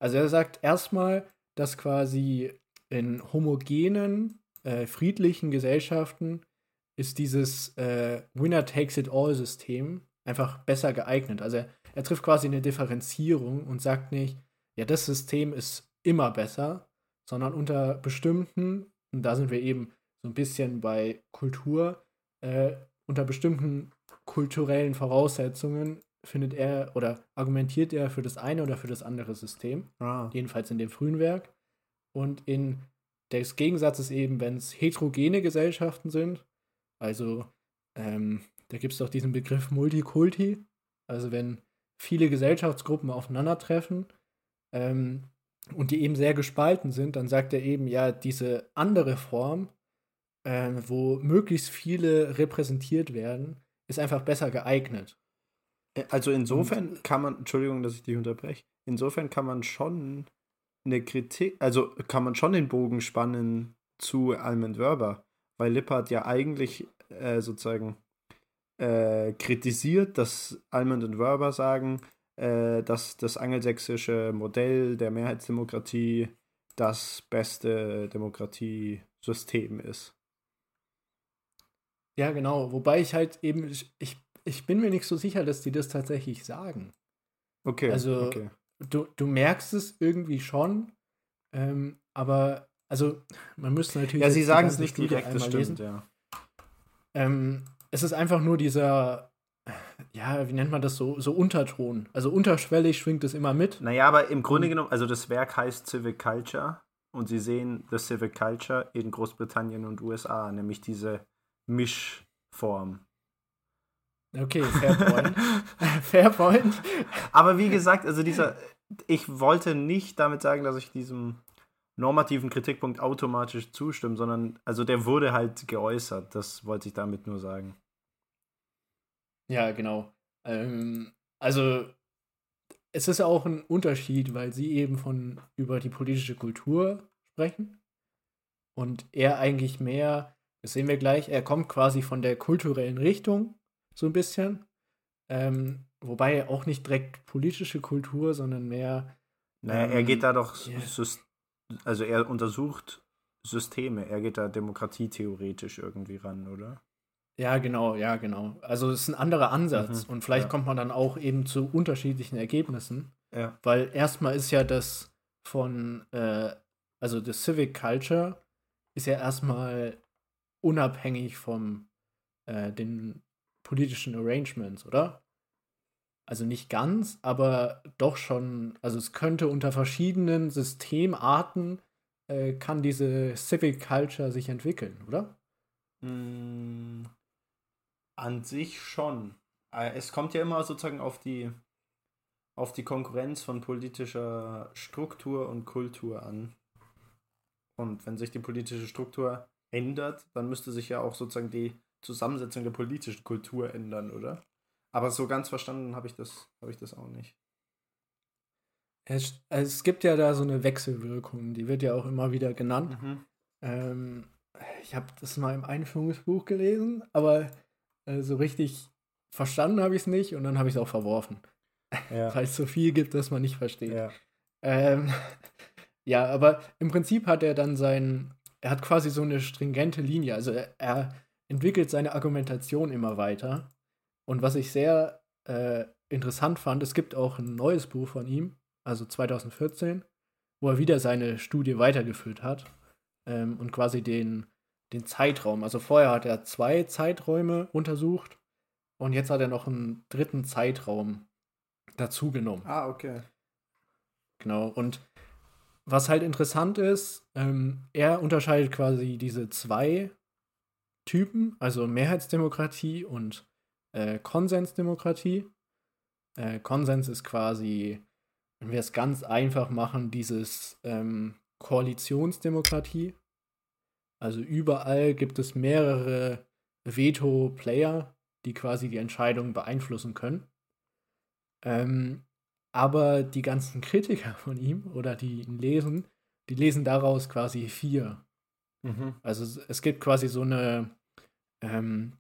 Also er sagt erstmal, dass quasi in homogenen, äh, friedlichen Gesellschaften ist dieses äh, Winner-Takes-it-all-System einfach besser geeignet. Also er, er trifft quasi eine Differenzierung und sagt nicht, ja, das System ist immer besser, sondern unter bestimmten, und da sind wir eben so ein bisschen bei Kultur, äh, unter bestimmten kulturellen Voraussetzungen findet er oder argumentiert er für das eine oder für das andere System. Ah. Jedenfalls in dem frühen Werk. Und in des Gegensatzes eben, wenn es heterogene Gesellschaften sind, also ähm, da gibt es doch diesen Begriff Multikulti, also wenn viele Gesellschaftsgruppen aufeinandertreffen ähm, und die eben sehr gespalten sind, dann sagt er eben, ja, diese andere Form, äh, wo möglichst viele repräsentiert werden, ist einfach besser geeignet. Äh, also insofern kann man, Entschuldigung, dass ich dich unterbreche, insofern kann man schon eine Kritik, also kann man schon den Bogen spannen zu Almond Wörber, weil Lippert ja eigentlich äh, sozusagen äh, kritisiert, dass Almond und Wörber sagen, äh, dass das angelsächsische Modell der Mehrheitsdemokratie das beste Demokratiesystem ist. Ja, genau. Wobei ich halt eben, ich, ich bin mir nicht so sicher, dass die das tatsächlich sagen. Okay. Also, okay. Du, du merkst es irgendwie schon, ähm, aber, also, man müsste natürlich. Ja, sie sagen es nicht direkt, das stimmt, lesen. ja. Ähm, es ist einfach nur dieser, ja, wie nennt man das so, so Unterton. Also unterschwellig schwingt es immer mit. Naja, aber im Grunde genommen, also das Werk heißt Civic Culture und sie sehen das Civic Culture in Großbritannien und USA, nämlich diese Mischform. Okay, fair point. [laughs] fair point. Aber wie gesagt, also dieser, ich wollte nicht damit sagen, dass ich diesem normativen Kritikpunkt automatisch zustimmen, sondern also der wurde halt geäußert. Das wollte ich damit nur sagen. Ja, genau. Ähm, also es ist auch ein Unterschied, weil sie eben von über die politische Kultur sprechen und er eigentlich mehr, das sehen wir gleich, er kommt quasi von der kulturellen Richtung so ein bisschen. Ähm, wobei auch nicht direkt politische Kultur, sondern mehr. Naja, ähm, er geht da doch yeah also er untersucht Systeme, er geht da demokratietheoretisch irgendwie ran, oder? Ja, genau, ja, genau. Also es ist ein anderer Ansatz mhm, und vielleicht ja. kommt man dann auch eben zu unterschiedlichen Ergebnissen. Ja. Weil erstmal ist ja das von, äh, also das Civic Culture ist ja erstmal unabhängig vom äh, den politischen Arrangements, oder? also nicht ganz, aber doch schon, also es könnte unter verschiedenen Systemarten, äh, kann diese Civic Culture sich entwickeln, oder? Mm, an sich schon. Äh, es kommt ja immer sozusagen auf die, auf die Konkurrenz von politischer Struktur und Kultur an. Und wenn sich die politische Struktur ändert, dann müsste sich ja auch sozusagen die Zusammensetzung der politischen Kultur ändern, oder? Aber so ganz verstanden habe ich, das, hab ich das auch nicht. Es, es, gibt ja da so eine Wechselwirkung, die wird ja auch immer wieder genannt. Mhm. Ähm, ich habe das mal im Einführungsbuch gelesen, aber äh, so richtig verstanden habe ich es nicht und dann habe ich es auch verworfen. Ja. [laughs] Weil es so viel gibt, dass man nicht versteht. Ja. Ähm, [laughs] Ja, aber im Prinzip hat er dann sein, er hat quasi so eine stringente Linie. Also er, er entwickelt seine Argumentation immer weiter. Und was ich sehr äh, interessant fand, es gibt auch ein neues Buch von ihm, also 2014, wo er wieder seine Studie weitergeführt hat ähm, und quasi den, den Zeitraum. Also vorher hat er zwei Zeiträume untersucht und jetzt hat er noch einen dritten Zeitraum dazugenommen. Ah, okay. Genau. Und was halt interessant ist, ähm, er unterscheidet quasi diese zwei Typen, also Mehrheitsdemokratie und äh, Konsensdemokratie. Äh, Konsens ist quasi, wenn wir es ganz einfach machen, dieses ähm, Koalitionsdemokratie. Also überall gibt es mehrere Veto-Player, die quasi die Entscheidung beeinflussen können. Ähm, aber die ganzen Kritiker von ihm oder die ihn lesen, die lesen daraus quasi vier. Mhm. Also es gibt quasi so eine ähm,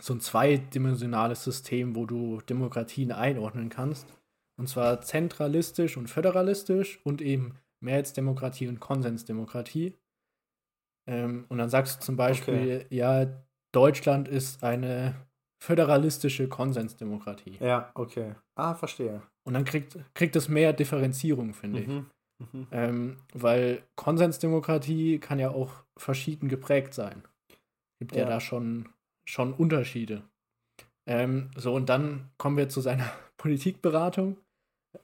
so ein zweidimensionales System, wo du Demokratien einordnen kannst. Und zwar zentralistisch und föderalistisch und eben Mehrheitsdemokratie und Konsensdemokratie. Ähm, und dann sagst du zum Beispiel, okay. ja, Deutschland ist eine föderalistische Konsensdemokratie. Ja, okay. Ah, verstehe. Und dann kriegt, kriegt es mehr Differenzierung, finde mhm. ich. Mhm. Ähm, weil Konsensdemokratie kann ja auch verschieden geprägt sein. Gibt ja, ja da schon, schon Unterschiede. Ähm, so, und dann kommen wir zu seiner [laughs] Politikberatung.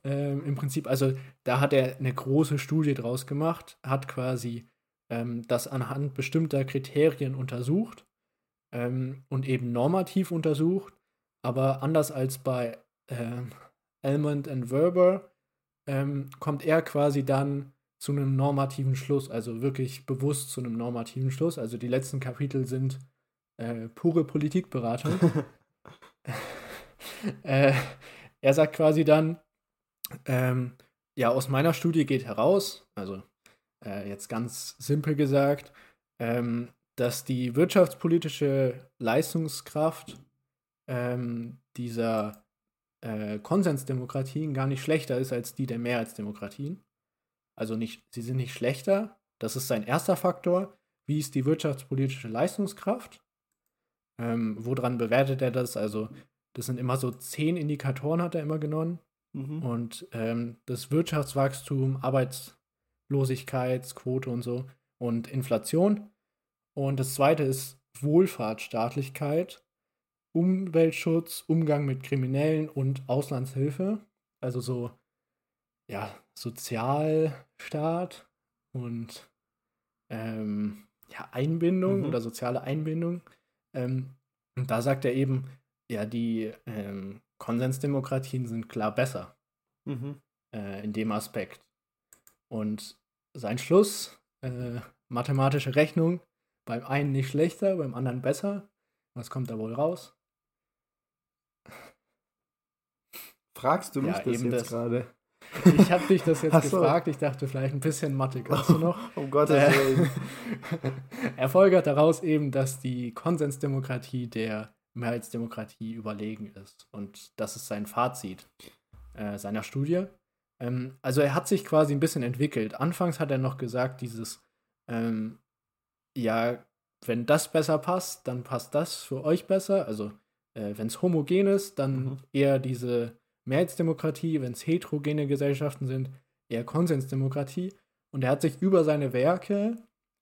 Ähm, Im Prinzip, also da hat er eine große Studie draus gemacht, hat quasi ähm, das anhand bestimmter Kriterien untersucht ähm, und eben normativ untersucht, aber anders als bei ähm, Elmond und Werber ähm, kommt er quasi dann zu einem normativen Schluss, also wirklich bewusst zu einem normativen Schluss. Also die letzten Kapitel sind äh, pure Politikberatung. [laughs] äh, er sagt quasi dann, ähm, ja, aus meiner Studie geht heraus, also äh, jetzt ganz simpel gesagt, ähm, dass die wirtschaftspolitische Leistungskraft ähm, dieser äh, Konsensdemokratien gar nicht schlechter ist als die der Mehrheitsdemokratien. Also nicht, sie sind nicht schlechter. Das ist sein erster Faktor. Wie ist die wirtschaftspolitische Leistungskraft? Ähm, woran bewertet er das? Also, das sind immer so zehn Indikatoren, hat er immer genommen. Mhm. Und ähm, das Wirtschaftswachstum, Arbeitslosigkeitsquote und so und Inflation. Und das zweite ist Wohlfahrtsstaatlichkeit, Umweltschutz, Umgang mit Kriminellen und Auslandshilfe. Also so, ja, Sozialstaat und ähm, ja, Einbindung mhm. oder soziale Einbindung. Ähm, und da sagt er eben, ja, die ähm, Konsensdemokratien sind klar besser mhm. äh, in dem Aspekt. Und sein Schluss, äh, mathematische Rechnung, beim einen nicht schlechter, beim anderen besser. Was kommt da wohl raus? Fragst du mich ja, das jetzt gerade? Ich habe dich das jetzt so. gefragt. Ich dachte, vielleicht ein bisschen Mathe kannst du noch. um Gottes äh, Willen. [laughs] er folgert daraus eben, dass die Konsensdemokratie der Mehrheitsdemokratie überlegen ist. Und das ist sein Fazit äh, seiner Studie. Ähm, also er hat sich quasi ein bisschen entwickelt. Anfangs hat er noch gesagt, dieses ähm, ja, wenn das besser passt, dann passt das für euch besser. Also, äh, wenn es homogen ist, dann mhm. eher diese Mehrheitsdemokratie, wenn es heterogene Gesellschaften sind, eher Konsensdemokratie. Und er hat sich über seine Werke,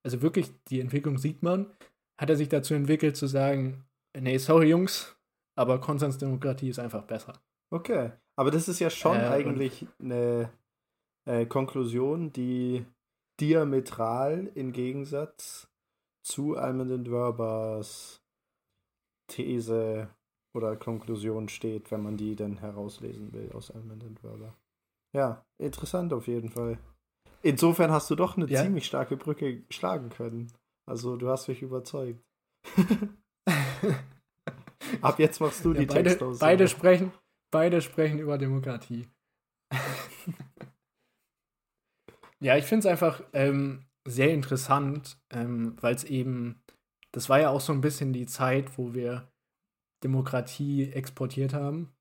also wirklich die Entwicklung sieht man, hat er sich dazu entwickelt zu sagen, nee, sorry Jungs, aber Konsensdemokratie ist einfach besser. Okay, aber das ist ja schon äh, eigentlich eine äh, Konklusion, die diametral im Gegensatz zu Almond Werbers These oder Konklusion steht, wenn man die dann herauslesen will aus Almond Werber. Ja, interessant auf jeden Fall. Insofern hast du doch eine ja. ziemlich starke Brücke schlagen können. Also du hast mich überzeugt. [laughs] Ab jetzt machst du ja, die beide, Texte Beide sprechen, beide sprechen über Demokratie. [laughs] ja, ich finde es einfach ähm, sehr interessant, ähm, weil es eben, das war ja auch so ein bisschen die Zeit, wo wir Demokratie exportiert haben.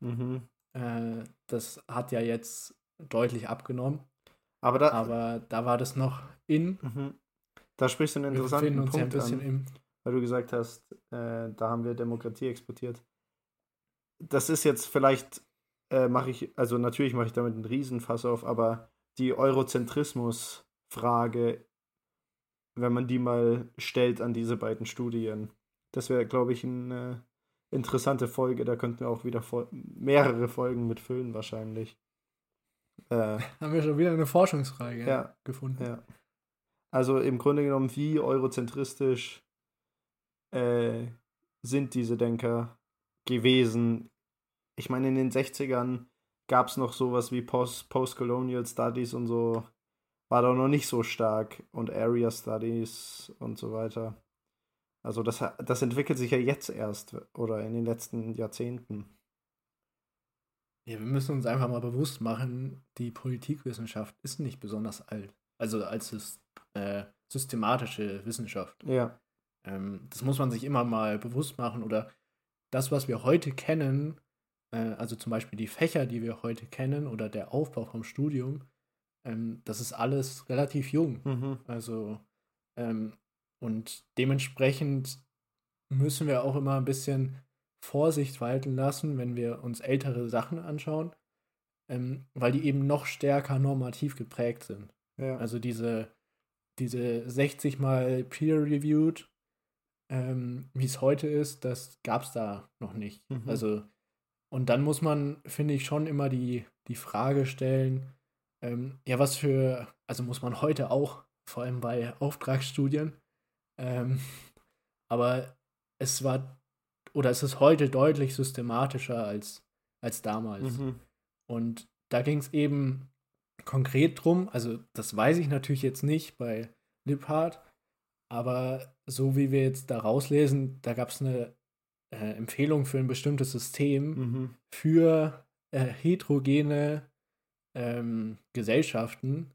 Mhm. Äh, das hat ja jetzt deutlich abgenommen. Aber da, aber da war das noch in. Mhm. Da sprichst du einen Wir interessanten uns ja ein Punkt bisschen an, im. weil du gesagt hast, äh, da haben wir Demokratie exportiert. Das ist jetzt vielleicht, äh, mache ich, also natürlich mache ich damit einen Riesenfass auf, aber die Eurozentrismus-Frage, wenn man die mal stellt an diese beiden Studien, das wäre, glaube ich, eine interessante Folge. Da könnten wir auch wieder mehrere Folgen mitfüllen, wahrscheinlich. Äh, [laughs] Haben wir schon wieder eine Forschungsfrage Ja. gefunden. Ja. Also im Grunde genommen, wie eurozentristisch äh, sind diese Denker gewesen? Ich meine, in den 60ern gab es noch sowas wie Post- Post-Colonial Studies und so. War da noch nicht so stark. Und Area Studies und so weiter. Also das, das entwickelt sich ja jetzt erst oder in den letzten Jahrzehnten. Ja, wir müssen uns einfach mal bewusst machen, die Politikwissenschaft ist nicht besonders alt. Also als äh, systematische Wissenschaft. Ja. Ähm, das muss man sich immer mal bewusst machen. Oder das, was wir heute kennen, äh, also zum Beispiel die Fächer, die wir heute kennen, oder der Aufbau vom Studium, ähm, das ist alles relativ jung. Mhm. Also, ähm, und dementsprechend müssen wir auch immer ein bisschen Vorsicht walten lassen, wenn wir uns ältere Sachen anschauen, ähm, weil die eben noch stärker normativ geprägt sind. Ja. Also diese, diese 60 mal peer-reviewed, ähm, wie es heute ist, das gab es da noch nicht. Mhm. Also, und dann muss man, finde ich, schon immer die, die Frage stellen, ähm, ja, was für, also muss man heute auch, vor allem bei Auftragsstudien, ähm, [laughs] aber es war, oder es ist heute deutlich systematischer als, als damals. Mhm. Und da ging es eben konkret drum, also das weiß ich natürlich jetzt nicht bei Liphard, aber so wie wir jetzt da rauslesen, da gab es eine äh, Empfehlung für ein bestimmtes System Mhm. für äh, heterogene ähm, Gesellschaften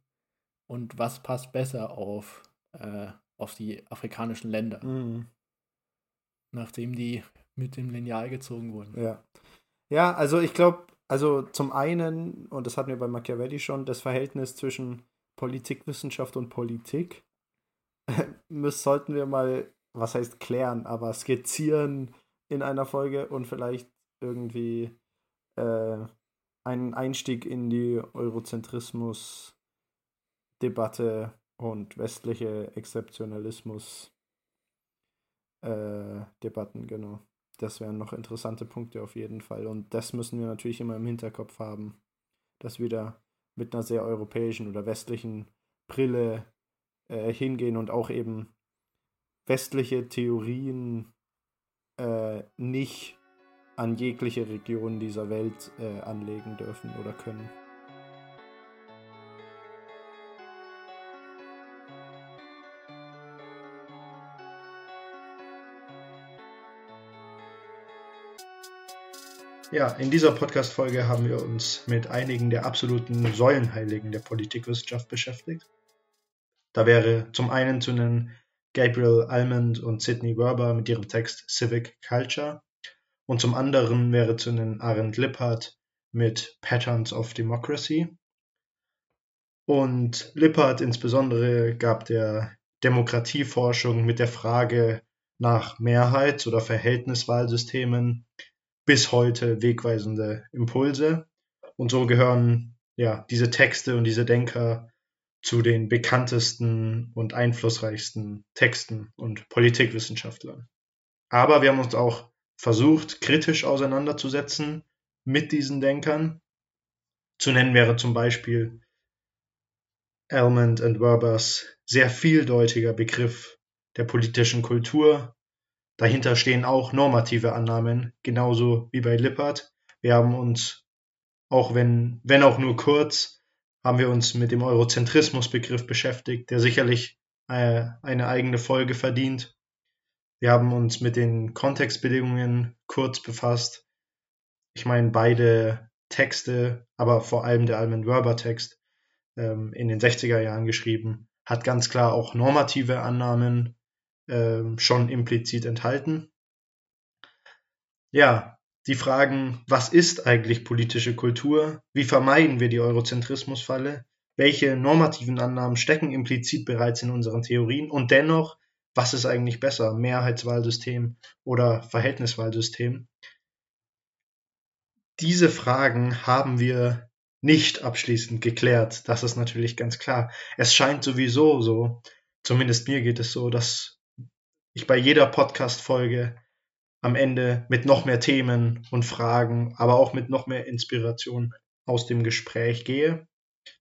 und was passt besser auf, äh, auf die afrikanischen Länder, Mhm. nachdem die mit dem Lineal gezogen wurden. Ja. Ja, also ich glaube, also zum einen, und das hatten wir bei Machiavelli schon, das Verhältnis zwischen Politikwissenschaft und Politik [laughs] müssen, sollten wir mal, was heißt klären, aber skizzieren in einer Folge und vielleicht irgendwie äh, einen Einstieg in die Eurozentrismus-Debatte und westliche Exzeptionalismus-Debatten, genau. Das wären noch interessante Punkte auf jeden Fall. Und das müssen wir natürlich immer im Hinterkopf haben, dass wir da mit einer sehr europäischen oder westlichen Brille äh, hingehen und auch eben westliche Theorien äh, nicht an jegliche Region dieser Welt äh, anlegen dürfen oder können. Ja, in dieser Podcast-Folge haben wir uns mit einigen der absoluten Säulenheiligen der Politikwissenschaft beschäftigt. Da wäre zum einen zu nennen Gabriel Almond und Sidney Werber mit ihrem Text Civic Culture und zum anderen wäre zu nennen Arendt Lippert mit Patterns of Democracy. Und Lippert insbesondere gab der Demokratieforschung mit der Frage nach Mehrheits- oder Verhältniswahlsystemen bis heute wegweisende Impulse. Und so gehören ja diese Texte und diese Denker zu den bekanntesten und einflussreichsten Texten und Politikwissenschaftlern. Aber wir haben uns auch versucht, kritisch auseinanderzusetzen mit diesen Denkern. Zu nennen wäre zum Beispiel Almond und Werbers sehr vieldeutiger Begriff der politischen Kultur. Dahinter stehen auch normative Annahmen, genauso wie bei Lippert. Wir haben uns, auch wenn, wenn auch nur kurz, haben wir uns mit dem Eurozentrismusbegriff beschäftigt, der sicherlich äh, eine eigene Folge verdient. Wir haben uns mit den Kontextbedingungen kurz befasst. Ich meine, beide Texte, aber vor allem der Alman Werber Text ähm, in den 60er Jahren geschrieben, hat ganz klar auch normative Annahmen ähm, schon implizit enthalten. Ja, die Fragen, was ist eigentlich politische Kultur? Wie vermeiden wir die Eurozentrismusfalle? welche normativen Annahmen stecken implizit bereits in unseren Theorien und dennoch, was ist eigentlich besser, Mehrheitswahlsystem oder Verhältniswahlsystem? Diese Fragen haben wir nicht abschließend geklärt. Das ist natürlich ganz klar. Es scheint sowieso so, zumindest mir geht es so, dass ich bei jeder Podcast-Folge am Ende mit noch mehr Themen und Fragen, aber auch mit noch mehr Inspiration aus dem Gespräch gehe.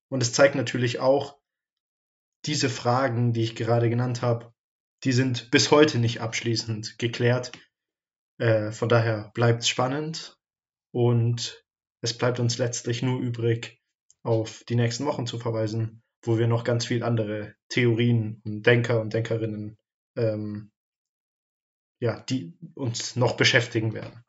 Und es zeigt natürlich auch, diese Fragen, die ich gerade genannt habe, die sind bis heute nicht abschließend geklärt. Äh, von daher bleibt es spannend und es bleibt uns letztlich nur übrig, auf die nächsten Wochen zu verweisen, wo wir noch ganz viel andere Theorien und Denker und Denkerinnen ähm, ja, die uns noch beschäftigen werden.